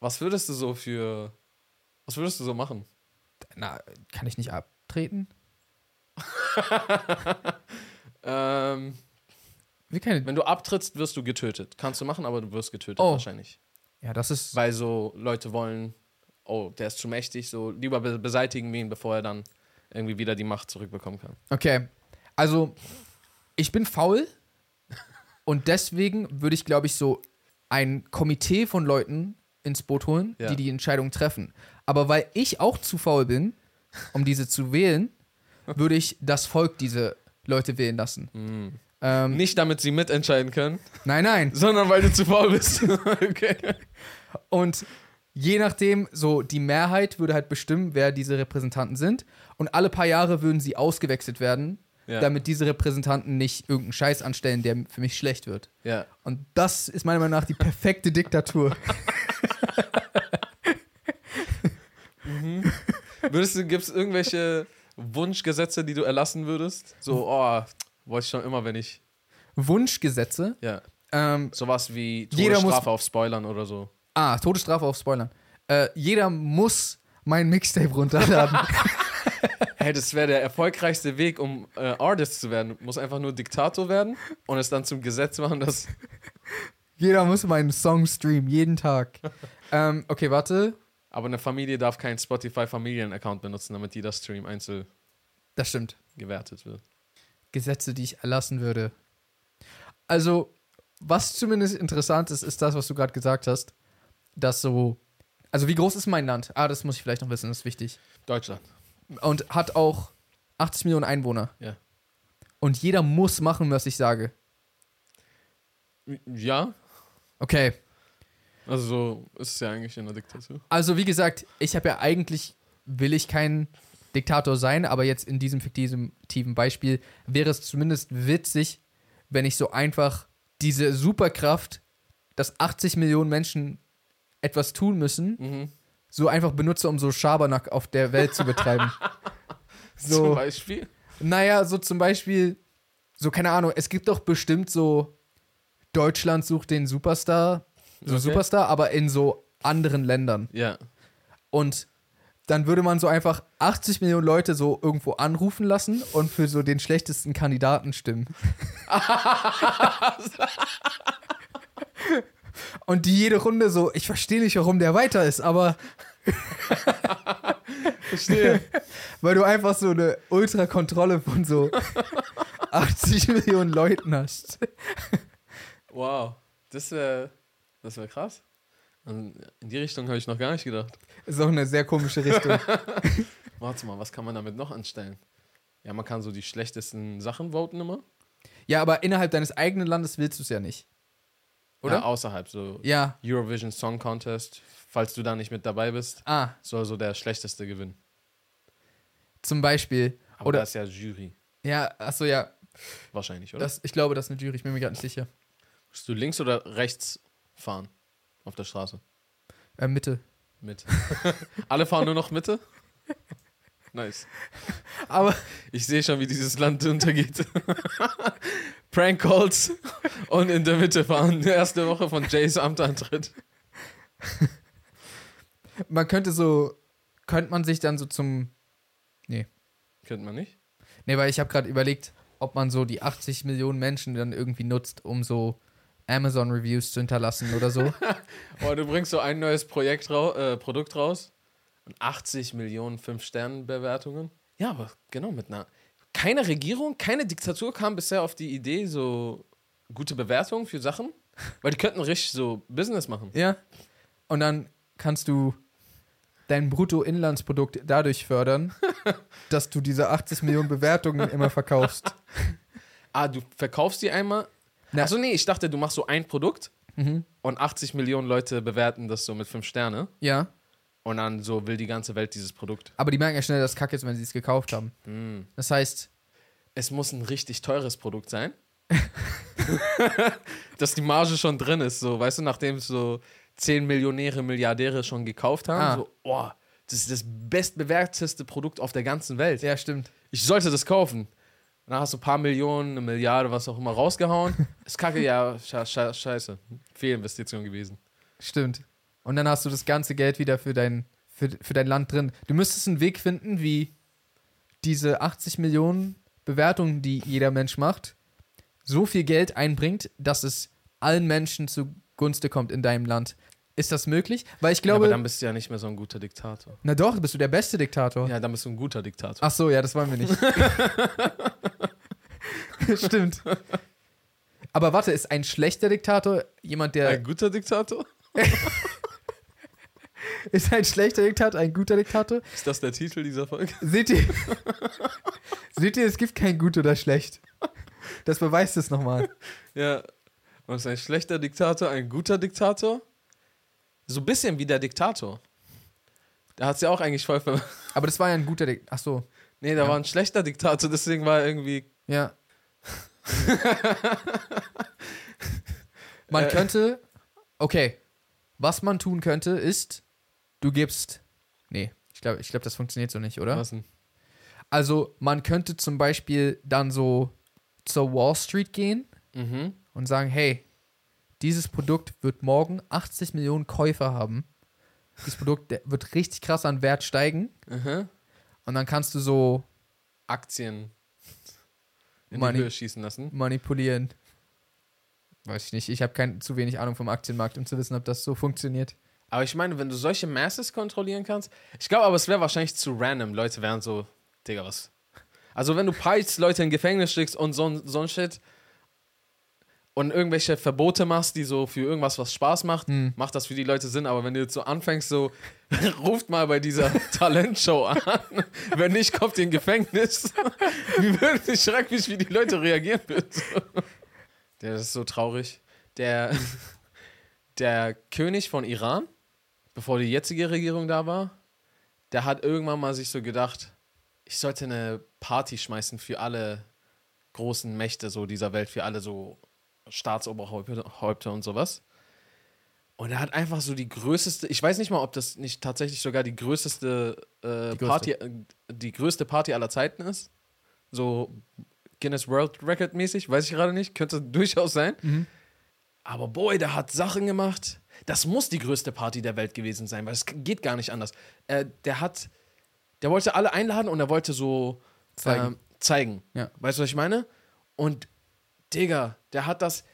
S2: Was würdest du so für, was würdest du so machen?
S1: Na, kann ich nicht abtreten?
S2: Ähm, wenn du abtrittst, wirst du getötet. Kannst du machen, aber du wirst getötet
S1: Oh.
S2: wahrscheinlich.
S1: Ja, das ist.
S2: Weil so Leute wollen, oh, der ist zu mächtig, so lieber be beseitigen wir ihn, bevor er dann irgendwie wieder die Macht zurückbekommen kann.
S1: Okay. Also, ich bin faul. Und deswegen würde ich, glaube ich, so ein Komitee von Leuten ins Boot holen,
S2: Ja.
S1: die die Entscheidung treffen. Aber weil ich auch zu faul bin, um diese zu wählen, würde ich das Volk diese Leute wählen lassen. Ähm,
S2: Nicht damit sie mitentscheiden können,
S1: nein, nein.
S2: sondern weil du zu faul bist. okay.
S1: Und je nachdem, so die Mehrheit würde halt bestimmen, wer diese Repräsentanten sind. Und alle paar Jahre würden sie ausgewechselt werden,
S2: Ja.
S1: damit diese Repräsentanten nicht irgendeinen Scheiß anstellen, der für mich schlecht wird.
S2: Ja.
S1: Und das ist meiner Meinung nach die perfekte Diktatur.
S2: Würdest du, gibt es irgendwelche Wunschgesetze, die du erlassen würdest? So, oh, wollte ich schon immer, wenn ich.
S1: Wunschgesetze.
S2: Ja.
S1: Ähm,
S2: Sowas wie
S1: Jeder muss-
S2: Todesstrafe auf Spoilern oder so.
S1: Ah, Todesstrafe auf Spoilern. Äh, jeder muss mein Mixtape runterladen.
S2: Hey, das wäre der erfolgreichste Weg, um äh, Artist zu werden. Muss einfach nur Diktator werden und es dann zum Gesetz machen, dass.
S1: jeder muss meinen Song streamen, jeden Tag. ähm, okay, warte.
S2: Aber eine Familie darf keinen Spotify-Familien-Account benutzen, damit jeder Stream einzeln
S1: Das stimmt.
S2: gewertet wird.
S1: Gesetze, die ich erlassen würde. Also, was zumindest interessant ist, ist das, was du gerade gesagt hast, dass so. Also, wie groß ist mein Land? Ah, das muss ich vielleicht noch wissen, das ist wichtig.
S2: Deutschland.
S1: Und hat auch 80 Millionen Einwohner.
S2: Ja.
S1: Und jeder muss machen, was ich sage.
S2: Ja,
S1: Okay.
S2: also so ist es ja eigentlich in der Diktatur.
S1: Also, wie gesagt, ich habe ja eigentlich, will ich kein Diktator sein, aber jetzt in diesem fiktiven Beispiel wäre es zumindest witzig, wenn ich so einfach diese Superkraft, dass 80 Millionen Menschen etwas tun müssen,
S2: Mhm.
S1: so einfach benutze, um so Schabernack auf der Welt zu betreiben.
S2: Zum
S1: so,
S2: Beispiel.
S1: naja, so zum Beispiel, so keine Ahnung, es gibt doch bestimmt so Deutschland sucht den Superstar, so
S2: Okay.
S1: Superstar, aber in so anderen Ländern.
S2: Ja.
S1: Und dann würde man so einfach 80 Millionen Leute so irgendwo anrufen lassen und für so den schlechtesten Kandidaten stimmen. und die jede Runde so, ich verstehe nicht, warum der weiter ist, aber
S2: Verstehe.
S1: weil du einfach so eine Ultrakontrolle von so 80 Millionen Leuten hast.
S2: wow. Das wäre das wär krass. Also in die Richtung habe ich noch gar nicht gedacht.
S1: Ist auch eine sehr komische Richtung.
S2: Warte mal, was kann man damit noch anstellen? Ja, man kann so die schlechtesten Sachen voten immer.
S1: Ja, aber innerhalb deines eigenen Landes willst du es ja nicht. Oder?
S2: Ja, außerhalb, so
S1: Ja.
S2: Eurovision Song Contest. Falls du da nicht mit dabei bist,
S1: Ah,
S2: soll so der schlechteste gewinnen.
S1: zum Beispiel.
S2: Aber
S1: Oder-
S2: da ist ja Jury,
S1: Ja, achso, ja.
S2: wahrscheinlich, oder?
S1: Das, ich glaube, das ist eine Jury, ich bin mir gerade nicht sicher.
S2: Musst du links oder rechts fahren auf der Straße?
S1: Äh, Mitte.
S2: Mit. Alle fahren nur noch Mitte? Nice.
S1: Aber
S2: Ich sehe schon, wie dieses Land untergeht. Prank Calls und in der Mitte fahren. Die erste Woche von Jays Amtantritt.
S1: man könnte so, könnte man sich dann so zum,
S2: Kennt man nicht?
S1: nee, weil ich habe gerade überlegt, ob man so die 80 Millionen Menschen dann irgendwie nutzt, um so Amazon-Reviews zu hinterlassen oder so.
S2: Oh, du bringst so ein neues Projekt rau äh, Produkt raus und 80 Millionen 5-Sterne-Bewertungen. Ja, aber genau mit einer. Keine Regierung, keine Diktatur kam bisher auf die Idee, so gute Bewertungen für Sachen. Weil die könnten richtig so Business machen.
S1: ja. Und dann kannst du dein Bruttoinlandsprodukt dadurch fördern, dass du diese 80 Millionen Bewertungen immer verkaufst.
S2: Ah, du verkaufst die einmal.
S1: Na-
S2: Achso, nee, ich dachte, du machst so ein Produkt
S1: Mhm.
S2: und 80 Millionen Leute bewerten das so mit 5 Sterne.
S1: Ja.
S2: Und dann so will die ganze Welt dieses Produkt.
S1: Aber die merken ja schnell, dass es kacke ist, wenn sie es gekauft haben.
S2: Hm.
S1: Das heißt,
S2: Es muss ein richtig teures Produkt sein. Dass die Marge schon drin ist, so, weißt du, nachdem es so 10 Millionäre, Milliardäre schon gekauft haben,
S1: Ah.
S2: so, oh, das ist das bestbewerteste Produkt auf der ganzen Welt.
S1: ja, stimmt.
S2: Ich sollte das kaufen. Dann hast du ein paar Millionen, eine Milliarde, was auch immer rausgehauen. Ist kacke, ja, sche sche scheiße. Fehlinvestition gewesen.
S1: Stimmt. Und dann hast du das ganze Geld wieder für dein, für, für dein Land drin. Du müsstest einen Weg finden, wie diese 80 Millionen Bewertungen, die jeder Mensch macht, so viel Geld einbringt, dass es allen Menschen zugunste kommt in deinem Land. Ist das möglich? Weil ich
S2: ja, aber
S1: glaube,
S2: dann bist du ja nicht mehr so ein guter Diktator.
S1: na doch, bist du der beste Diktator.
S2: Ja, dann bist du ein guter Diktator.
S1: Ach so, ja, das wollen wir nicht. Stimmt. Aber warte, ist ein schlechter Diktator jemand, der
S2: Ein guter Diktator?
S1: ist ein schlechter Diktator ein guter Diktator?
S2: Ist das der Titel dieser Folge?
S1: Seht ihr? Seht ihr, es gibt kein gut oder schlecht. Das beweist es nochmal.
S2: Ja. Und ist ein schlechter Diktator ein guter Diktator? So ein bisschen wie der Diktator. Der hat es ja auch eigentlich voll ver...
S1: Aber das war ja ein guter Diktator. Ach so,
S2: Nee, der
S1: Ja.
S2: war ein schlechter Diktator, deswegen war er irgendwie...
S1: ja. Man
S2: Äh.
S1: könnte, okay, was man tun könnte, ist, du gibst, nee, ich glaube, ich glaub, das funktioniert so nicht, oder?
S2: Was denn?
S1: Also, man könnte zum Beispiel dann so zur Wall Street gehen
S2: Mhm.
S1: und sagen, hey, dieses Produkt wird morgen 80 Millionen Käufer haben. Dieses Produkt wird richtig krass an Wert steigen.
S2: Mhm.
S1: Und dann kannst du so
S2: Aktien in die Höhe schießen lassen.
S1: manipulieren. Weiß ich nicht. Ich habe kein zu wenig Ahnung vom Aktienmarkt, um zu wissen, ob das so funktioniert.
S2: Aber ich meine, wenn du solche Masses kontrollieren kannst, ich glaube aber, es wäre wahrscheinlich zu random. Leute wären so, Digga, was? Also wenn du peilst, Leute in Gefängnis schickst und so, ein- so ein Shit und irgendwelche Verbote machst, die so für irgendwas, was Spaß macht,
S1: Hm.
S2: macht das für die Leute Sinn. Aber wenn du jetzt so anfängst, so, ruft mal bei dieser Talentshow an, wenn nicht, kommt ihr in Gefängnis. Wie würde ich schreck mich, wie die Leute reagieren würden. Der ist so traurig. Der, der König von Iran, bevor die jetzige Regierung da war, der hat irgendwann mal sich so gedacht, ich sollte eine Party schmeißen für alle großen Mächte so dieser Welt, für alle so Staatsoberhäupter Häupter und sowas. Und er hat einfach so die größte, ich weiß nicht mal, ob das nicht tatsächlich sogar die größte, äh,
S1: Die größte.
S2: Party, äh, die größte Party aller Zeiten ist. So Guinness World Record mäßig, weiß ich gerade nicht, könnte durchaus sein. Aber boy, der hat Sachen gemacht. Das muss die größte Party der Welt gewesen sein, weil es geht gar nicht anders. Äh, der hat, der wollte alle einladen und er wollte so
S1: Zeigen.
S2: ähm, zeigen.
S1: Ja.
S2: Weißt du, was ich meine? Und Digga, der hat das.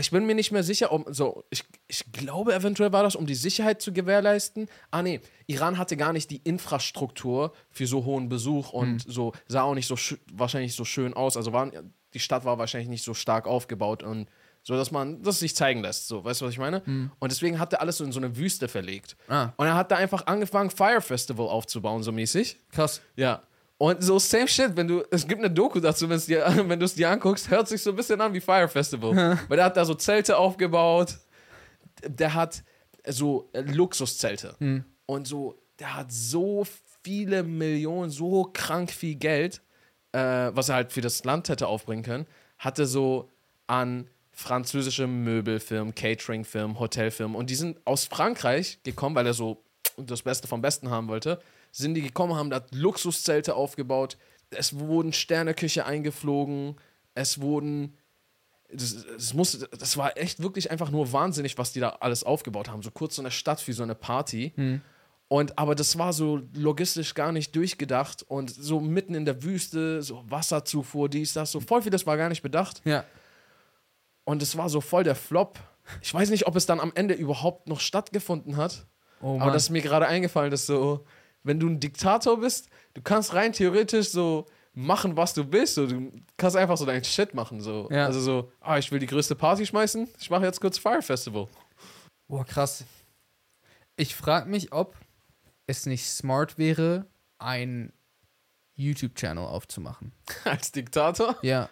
S2: Ich bin mir nicht mehr sicher, um so, ich, ich glaube, eventuell war das, um die Sicherheit zu gewährleisten. Ah, nee, Iran hatte gar nicht die Infrastruktur für so hohen Besuch und so sah auch nicht so wahrscheinlich so schön aus. Also waren, die Stadt war wahrscheinlich nicht so stark aufgebaut und so, dass man das sich zeigen lässt. So, weißt du, was ich meine? Und deswegen hat er alles so in so eine Wüste verlegt.
S1: Ah.
S2: Und er hat da einfach angefangen, Fire Festival aufzubauen, so mäßig.
S1: Krass.
S2: Ja. Und so same shit, wenn du, es gibt eine Doku dazu, wenn's dir, wenn du es dir anguckst, hört sich so ein bisschen an wie Fire Festival. Weil der hat da so Zelte aufgebaut, der hat so äh, Luxuszelte. Und so, der hat so viele Millionen, so krank viel Geld, äh, was er halt für das Land hätte aufbringen können, hatte so an französische Möbelfirmen, Cateringfirmen, Hotelfirmen. Und die sind aus Frankreich gekommen, weil er so das Beste vom Besten haben wollte. Sind die gekommen, haben da Luxuszelte aufgebaut. Es wurden Sterneküche eingeflogen. Es wurden. Das, das, muss, das war echt wirklich einfach nur wahnsinnig, was die da alles aufgebaut haben. So kurz so eine Stadt für so eine Party. Und aber das war so logistisch gar nicht durchgedacht und so mitten in der Wüste, so Wasserzufuhr, dies, das, so voll viel, das war gar nicht bedacht.
S1: Ja.
S2: Und es war so voll der Flop. Ich weiß nicht, ob es dann am Ende überhaupt noch stattgefunden hat.
S1: Oh
S2: Aber das ist mir gerade eingefallen, dass so, wenn du ein Diktator bist, du kannst rein theoretisch so machen, was du willst. So, du kannst einfach so deinen Shit machen. So.
S1: Ja.
S2: Also so, ah, ich will die größte Party schmeißen, ich mache jetzt kurz Fire Festival.
S1: Boah, krass. Ich frage mich, ob es nicht smart wäre, einen YouTube-Channel aufzumachen.
S2: Als Diktator?
S1: Ja.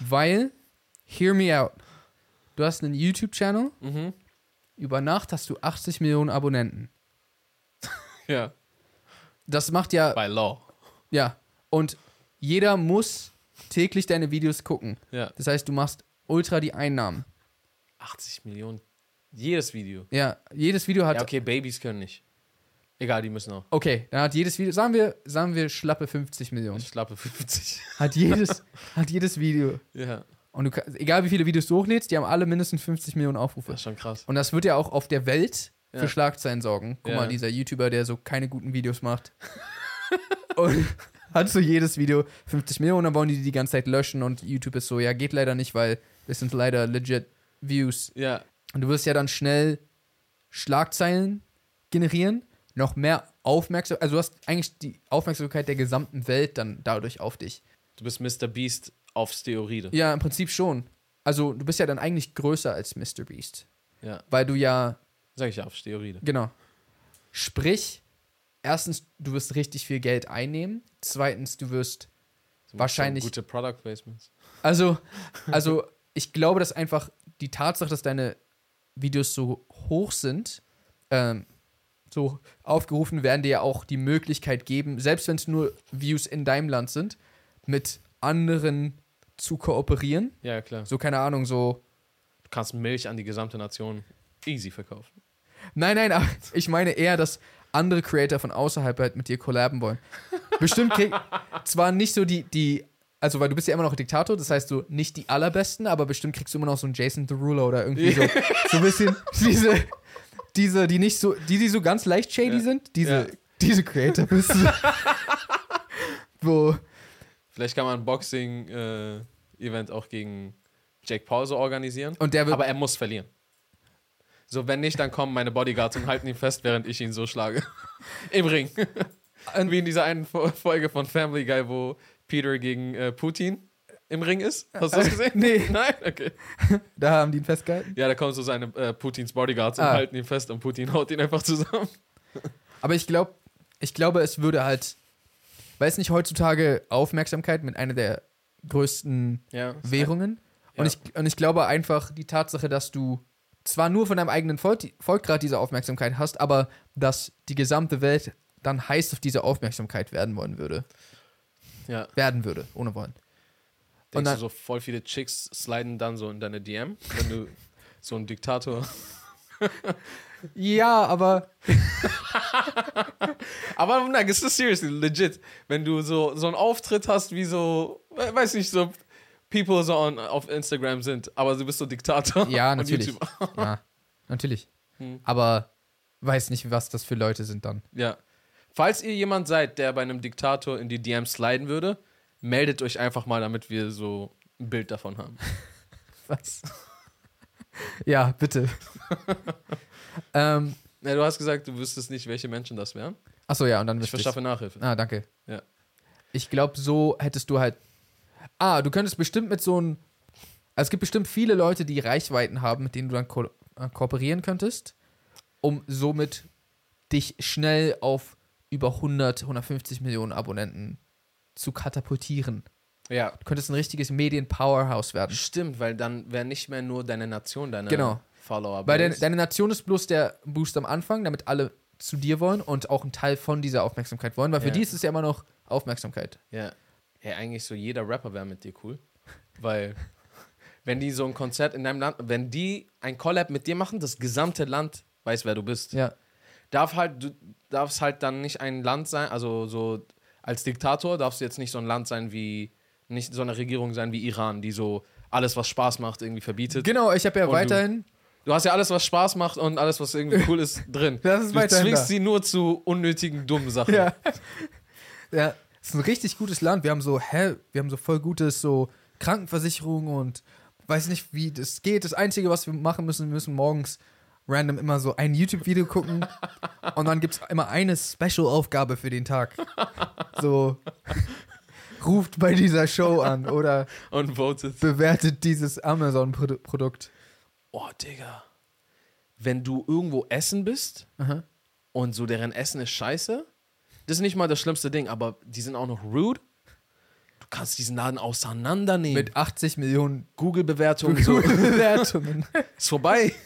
S1: Weil, hear me out. Du hast einen YouTube-Channel,
S2: Mhm.
S1: über Nacht hast du 80 Millionen Abonnenten.
S2: Ja.
S1: Das macht ja,
S2: By Law.
S1: ja. Und jeder muss täglich deine Videos gucken.
S2: Ja.
S1: Das heißt, du machst ultra die Einnahmen.
S2: 80 Millionen. Jedes Video.
S1: Ja, jedes Video hat.
S2: Ja, okay, Babys können nicht. Egal, die müssen auch.
S1: Okay, dann hat jedes Video, sagen wir, sagen wir schlappe 50 Millionen.
S2: Schlappe 50.
S1: Hat jedes, hat jedes Video.
S2: ja,
S1: Und du egal wie viele Videos du hochlädst, die haben alle mindestens 50 Millionen Aufrufe.
S2: das ist schon krass.
S1: Und das wird ja auch auf der Welt
S2: Ja.
S1: für Schlagzeilen sorgen. Guck
S2: Ja.
S1: mal, dieser YouTuber, der so keine guten Videos macht. und hat so jedes Video 50 Millionen, dann wollen die die ganze Zeit löschen und YouTube ist so, ja, geht leider nicht, weil das sind leider legit Views.
S2: Ja,
S1: Und du wirst ja dann schnell Schlagzeilen generieren, noch mehr Aufmerksamkeit, also du hast eigentlich die Aufmerksamkeit der gesamten Welt dann dadurch auf dich.
S2: du bist Mr. Beast auf Steroide.
S1: Ja, im Prinzip schon. Also du bist ja dann eigentlich größer als Mr. Beast,
S2: Ja,
S1: weil du ja
S2: sag ich ja, auf Steroide.
S1: Genau. Sprich, erstens, du wirst richtig viel Geld einnehmen. Zweitens, du wirst.
S2: So
S1: Wahrscheinlich-
S2: Gute Product Placements.
S1: Also, also ich glaube, dass einfach die Tatsache, dass deine Videos so hoch sind, ähm, so aufgerufen werden, dir ja auch die Möglichkeit geben, selbst wenn es nur Views in deinem Land sind, mit anderen zu kooperieren.
S2: Ja, klar.
S1: So, keine Ahnung, so.
S2: Du kannst Milch an die gesamte Nation easy verkaufen.
S1: Nein, nein, aber ich meine eher, dass andere Creator von außerhalb halt mit dir collaben wollen. Bestimmt krieg zwar nicht so die, die, also weil du bist ja immer noch Diktator, das heißt so nicht die allerbesten, aber bestimmt kriegst du immer noch so einen Jason Derulo oder irgendwie so, so ein bisschen diese, diese, die nicht so, die, die so ganz leicht shady
S2: Ja.
S1: sind, diese,
S2: Ja.
S1: diese Creator bist du. Wo,
S2: Vielleicht kann man ein Boxing-Event auch gegen Jake Paul so organisieren.
S1: und der
S2: Aber er muss verlieren. So, wenn nicht, dann kommen meine Bodyguards und halten ihn fest, während ich ihn so schlage. Im Ring.
S1: Und-
S2: Wie in dieser einen Fo- Folge von Family Guy, wo Peter gegen äh, Putin im Ring ist. Hast du das gesehen?
S1: Nee.
S2: Nein? Okay.
S1: da haben die ihn festgehalten.
S2: Ja, da kommen so seine äh, Putins Bodyguards und
S1: Ah.
S2: halten ihn fest und Putin haut ihn einfach zusammen.
S1: Aber ich glaube, ich glaube, es würde halt, weil es nicht heutzutage Aufmerksamkeit mit einer der größten
S2: Ja.
S1: Währungen. Und,
S2: Ja.
S1: ich, und ich glaube einfach die Tatsache, dass du zwar nur von deinem eigenen Volk, Volk gerade diese Aufmerksamkeit hast, aber dass die gesamte Welt dann heiß auf diese Aufmerksamkeit werden wollen würde.
S2: Ja.
S1: Werden würde, ohne wollen.
S2: Denkst
S1: dann-
S2: du, so voll viele Chicks sliden dann so in deine DM, wenn du so ein Diktator.
S1: Ja, aber
S2: Aber nein, es ist seriously legit. Wenn du so, so einen Auftritt hast, wie so, we- weiß nicht, so People so on, auf Instagram sind, aber du bist so Diktator.
S1: ja, natürlich. Ja, natürlich.
S2: Hm.
S1: Aber weiß nicht, was das für Leute sind dann.
S2: Ja. Falls ihr jemand seid, der bei einem Diktator in die DMs sliden würde, meldet euch einfach mal, damit wir so ein Bild davon haben.
S1: Was? Ja, bitte. ähm,
S2: Ja, du hast gesagt, du wüsstest nicht, welche Menschen das wären.
S1: achso, ja, und dann
S2: Ich
S1: wüsste ich's.
S2: verschaffe Nachhilfe.
S1: Ah, danke.
S2: Ja.
S1: Ich glaube, so hättest du halt. Ah, du könntest bestimmt mit so einem. Also es gibt bestimmt viele Leute, die Reichweiten haben, mit denen du dann ko äh, kooperieren könntest, um somit dich schnell auf über 100, 150 Millionen Abonnenten zu katapultieren.
S2: Ja.
S1: Du könntest ein richtiges Medien-Powerhouse werden.
S2: Stimmt, weil dann wäre nicht mehr nur deine Nation deine
S1: Genau.
S2: Follower.
S1: Weil deine, deine Nation ist bloß der Boost am Anfang, damit alle zu dir wollen und auch einen Teil von dieser Aufmerksamkeit wollen, weil für
S2: Ja.
S1: die ist es ja immer noch Aufmerksamkeit.
S2: Ja. Hey, eigentlich so jeder Rapper wäre mit dir cool. Weil, wenn die so ein Konzert in deinem Land, wenn die ein Collab mit dir machen, das gesamte Land weiß, wer du bist.
S1: Ja.
S2: Darf halt, du darfst halt dann nicht ein Land sein, also so als Diktator darfst du jetzt nicht so ein Land sein wie, nicht so eine Regierung sein wie Iran, die so alles, was Spaß macht, irgendwie verbietet.
S1: Genau, ich habe ja
S2: Und du-
S1: weiterhin.
S2: Du hast ja alles, was Spaß macht und alles, was irgendwie cool ist, drin.
S1: Das ist
S2: du zwingst
S1: da.
S2: sie nur zu unnötigen, dummen Sachen.
S1: Ja. ja, es ist ein richtig gutes Land. Wir haben so, hä, wir haben so voll gutes so Krankenversicherung und weiß nicht, wie das geht. Das Einzige, was wir machen müssen, wir müssen morgens random immer so ein YouTube-Video gucken und dann gibt es immer eine Special-Aufgabe für den Tag. So, ruft bei dieser Show an oder
S2: Und voted.
S1: bewertet dieses Amazon-Produkt.
S2: Oh, Digga. Wenn du irgendwo essen bist
S1: Aha.
S2: und so deren Essen ist scheiße, das ist nicht mal das schlimmste Ding, aber die sind auch noch rude. Du kannst diesen Laden auseinandernehmen.
S1: Mit 80 Millionen
S2: Google-Bewertungen, so,
S1: Bewertungen.
S2: ist vorbei.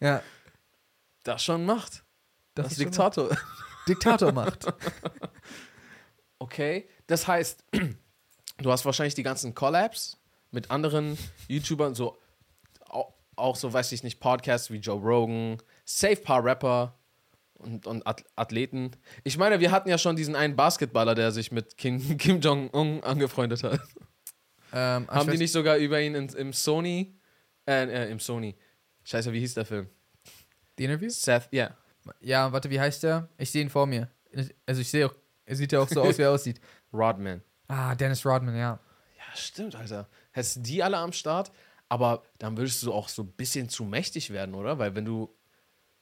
S1: Ja,
S2: Das schon macht.
S1: das,
S2: Das, Diktator.
S1: Diktator macht.
S2: Okay, das heißt, du hast wahrscheinlich die ganzen Collabs mit anderen YouTubern, so au- auch so, weiß ich nicht, Podcasts wie Joe Rogan, safe paar Rapper und, und Ath- Athleten. Ich meine, wir hatten ja schon diesen einen Basketballer, der sich mit Kim, Kim Jong-un angefreundet hat.
S1: Ähm,
S2: Haben die
S1: weiß-
S2: nicht sogar über ihn in, im Sony, äh, äh, im Sony, scheiße, wie hieß der Film?
S1: die Interviews?
S2: Seth, ja.
S1: Ja, warte, wie heißt der? Ich sehe ihn vor mir. Also ich sehe auch, er sieht ja auch so aus, wie er aussieht.
S2: Rodman.
S1: Ah, Dennis Rodman, ja.
S2: Ja, stimmt, Alter. Hättest du die alle am Start, aber dann würdest du auch so ein bisschen zu mächtig werden, oder? Weil wenn du,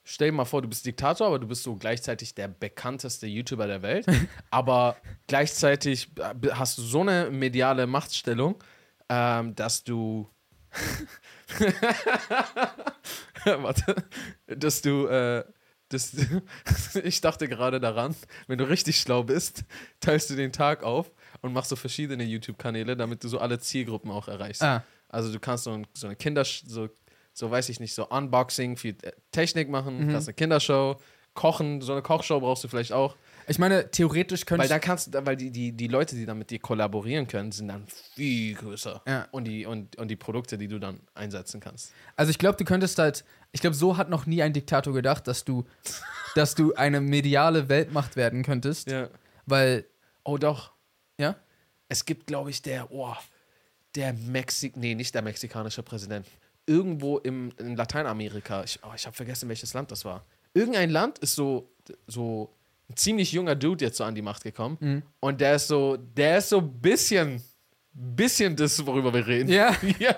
S2: stell dir mal vor, du bist Diktator, aber du bist so gleichzeitig der bekannteste YouTuber der Welt, aber gleichzeitig hast du so eine mediale Machtstellung, ähm, dass du, warte, dass du, äh, das, ich dachte gerade daran, wenn du richtig schlau bist, teilst du den Tag auf und machst so verschiedene YouTube-Kanäle, damit du so alle Zielgruppen auch erreichst.
S1: Ah,
S2: Also du kannst so, ein, so eine Kinder, so, so weiß ich nicht, so Unboxing, viel äh, Technik machen,
S1: Mhm.
S2: kannst eine Kindershow, kochen, so eine Kochshow brauchst du vielleicht auch.
S1: ich meine, theoretisch könnte
S2: Weil dann kannst du, weil die, die, die Leute, die dann mit dir kollaborieren können, sind dann viel größer.
S1: Ja.
S2: Und, die, und, und die Produkte, die du dann einsetzen kannst.
S1: Also ich glaube, du könntest halt. Ich glaube, so hat noch nie ein Diktator gedacht, dass du, dass du eine mediale Weltmacht werden könntest.
S2: Ja.
S1: Weil,
S2: Oh doch.
S1: ja?
S2: Es gibt, glaube ich, der, oh, der Mexik, nee, nicht der mexikanische Präsident. Irgendwo im, in Lateinamerika, ich, oh, ich habe vergessen, welches Land das war. Irgendein Land ist so, so ein ziemlich junger Dude jetzt so an die Macht gekommen.
S1: Mhm.
S2: Und der ist so, der ist so ein bisschen, bisschen das, worüber wir reden.
S1: Ja.
S2: ja.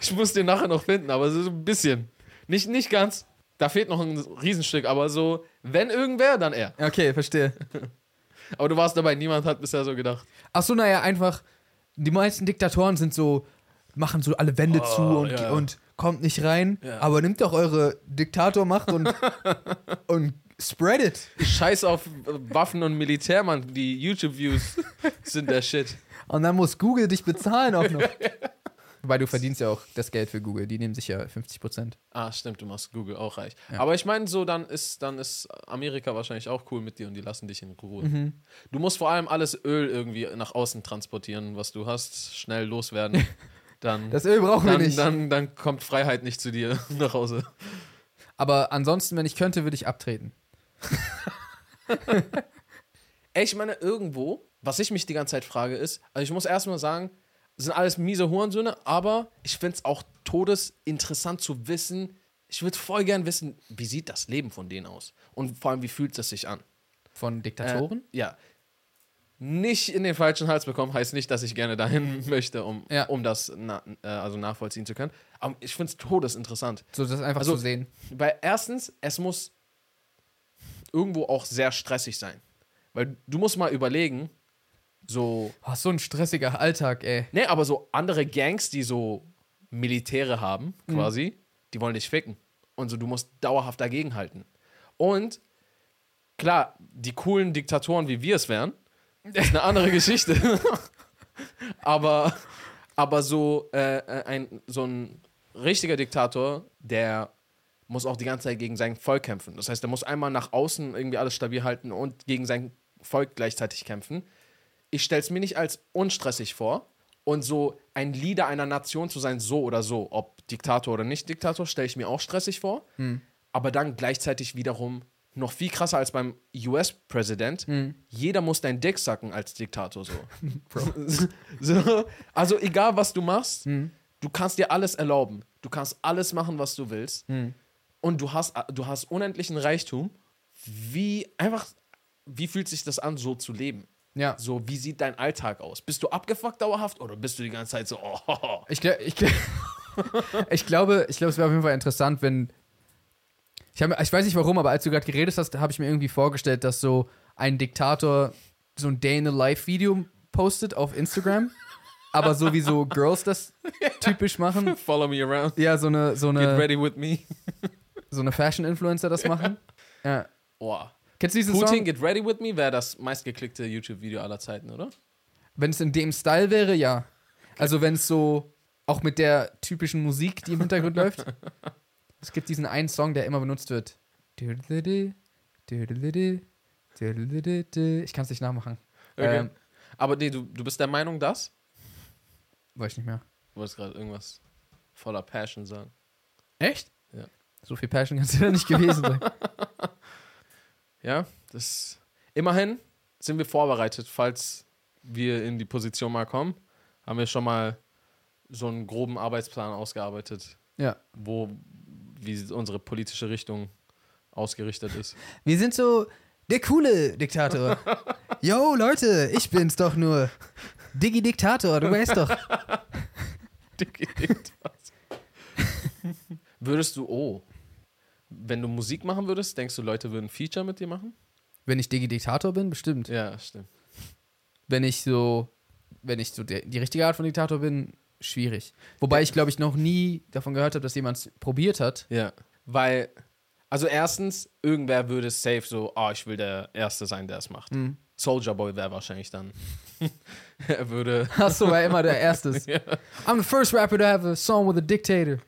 S2: Ich muss den nachher noch finden, aber so ein bisschen. Nicht, nicht ganz. Da fehlt noch ein Riesenstück, aber so, wenn irgendwer, dann er.
S1: Okay, verstehe.
S2: Aber du warst dabei, niemand hat bisher so gedacht.
S1: Ach so, naja, einfach. Die meisten Diktatoren sind so. Machen so alle Wände
S2: Oh,
S1: zu und,
S2: ja.
S1: und kommt nicht rein.
S2: Ja.
S1: Aber nimmt doch eure Diktatormacht und, und spread it.
S2: Scheiß auf Waffen und Militär, Mann. Die YouTube-Views sind der Shit.
S1: Und dann muss Google dich bezahlen auch noch. Weil du verdienst ja auch das Geld für Google. Die nehmen sich ja 50 Prozent.
S2: Ah, stimmt, du machst Google auch reich.
S1: Ja.
S2: Aber ich meine, so, dann ist, dann ist Amerika wahrscheinlich auch cool mit dir und die lassen dich in Ruhe. Du musst vor allem alles Öl irgendwie nach außen transportieren, was du hast, schnell loswerden. Dann,
S1: Das Öl brauchen wir
S2: dann,
S1: nicht.
S2: dann, dann kommt Freiheit nicht zu dir nach Hause.
S1: Aber ansonsten, wenn ich könnte, würde ich abtreten.
S2: Ey, ich meine, irgendwo, was ich mich die ganze Zeit frage, ist, also ich muss erstmal sagen, sind alles miese Hurensöhne, aber ich finde es auch todesinteressant zu wissen, ich würde voll gern wissen, wie sieht das Leben von denen aus? Und vor allem, wie fühlt es sich an?
S1: Von Diktatoren?
S2: Äh, ja. Nicht in den falschen Hals bekommen, heißt nicht, dass ich gerne dahin möchte, um,
S1: Ja.
S2: um das na, äh, also nachvollziehen zu können. Aber ich finde es todesinteressant.
S1: so, das einfach
S2: also-
S1: zu sehen.
S2: Weil erstens, es muss irgendwo auch sehr stressig sein. Weil du musst mal überlegen, so,
S1: Oh, so ein stressiger Alltag, ey.
S2: ne, aber so andere Gangs, die so Militäre haben, quasi, die wollen dich ficken. Und so, du musst dauerhaft dagegenhalten. Und klar, die coolen Diktatoren, wie wir es wären, ist eine andere Geschichte. aber, aber so, äh, äh, ein, so ein richtiger Diktator, der muss auch die ganze Zeit gegen sein Volk kämpfen. Das heißt, er muss einmal nach außen irgendwie alles stabil halten und gegen sein Volk gleichzeitig kämpfen. Ich stelle es mir nicht als unstressig vor. Und so ein Leader einer Nation zu sein, so oder so, ob Diktator oder nicht Diktator, stelle ich mir auch stressig vor. Aber dann gleichzeitig wiederum noch viel krasser als beim US-Präsident. Jeder muss dein Dick sacken als Diktator so. so. Also egal, was du machst, du kannst dir alles erlauben. Du kannst alles machen, was du willst. Und du hast, du hast unendlichen Reichtum. Wie einfach, wie fühlt sich das an, so zu leben?
S1: Ja.
S2: So, wie sieht dein Alltag aus? Bist du abgefuckt dauerhaft oder bist du die ganze Zeit so, oh,
S1: Ich, gl- ich, gl- ich glaube, ich glaube, es wäre auf jeden Fall interessant, wenn. Ich, hab, ich weiß nicht warum, aber als du gerade geredet hast, habe ich mir irgendwie vorgestellt, dass so ein Diktator so ein Day in the Life Video postet auf Instagram, aber so wie so Girls das typisch machen.
S2: follow me around,
S1: Ja, so eine, so
S2: get
S1: eine,
S2: ready with me.
S1: so eine Fashion-Influencer das machen. Ja.
S2: Oh.
S1: Kennst du diesen
S2: Putin,
S1: Song?
S2: get ready with me wäre das meistgeklickte YouTube-Video aller Zeiten, oder?
S1: Wenn es in dem Style wäre, ja. Also wenn es so auch mit der typischen Musik, die im Hintergrund läuft. Es gibt diesen einen Song, der immer benutzt wird. Ich kann es nicht nachmachen.
S2: Okay.
S1: Ähm,
S2: Aber nee, du, du bist der Meinung, dass?
S1: weiß ich nicht mehr.
S2: Du wolltest gerade irgendwas voller Passion sagen.
S1: Echt?
S2: Ja.
S1: So viel Passion kann es ja nicht gewesen sein.
S2: Ja, das. Immerhin sind wir vorbereitet, falls wir in die Position mal kommen. Haben wir schon mal so einen groben Arbeitsplan ausgearbeitet,
S1: Ja.
S2: wo wie unsere politische Richtung ausgerichtet ist.
S1: Wir sind so der coole Diktator. Yo, Leute, ich bin's doch nur. Digi-Diktator, du weißt doch.
S2: würdest du, oh, wenn du Musik machen würdest, denkst du, Leute würden Feature mit dir machen?
S1: Wenn ich Digi-Diktator bin, bestimmt.
S2: Ja, stimmt.
S1: wenn ich so, wenn ich so der, die richtige Art von Diktator bin, schwierig. Wobei ich glaube ich noch nie davon gehört habe, dass jemand es probiert hat.
S2: Ja, weil, also erstens, irgendwer würde safe so, oh, ich will der Erste sein, der es macht.
S1: Mhm.
S2: Soldier Boy wäre wahrscheinlich dann. er würde.
S1: Achso, war immer der Erste.
S2: Ja.
S1: I'm the first rapper to have a song with a dictator.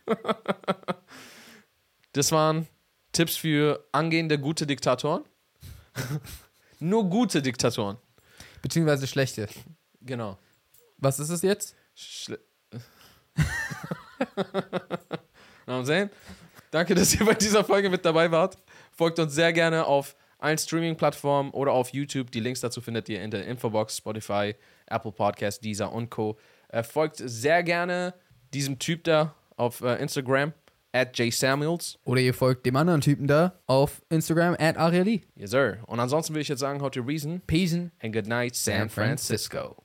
S2: Das waren Tipps für angehende gute Diktatoren. Nur gute Diktatoren.
S1: Beziehungsweise schlechte.
S2: Genau.
S1: Was ist es jetzt?
S2: Schle mal sehen. Danke, dass ihr bei dieser Folge mit dabei wart. Folgt uns sehr gerne auf allen Streaming-Plattformen oder auf YouTube. Die Links dazu findet ihr in der Infobox, Spotify, Apple Podcasts, Deezer und Co. Äh, folgt sehr gerne diesem Typ da auf äh, Instagram, at jsamuels.
S1: Oder ihr folgt dem anderen Typen da auf Instagram at Arieli.
S2: Yes, sir. Und ansonsten würde ich jetzt sagen, how to reason
S1: Peace.
S2: and good night, San
S1: San
S2: Francisco.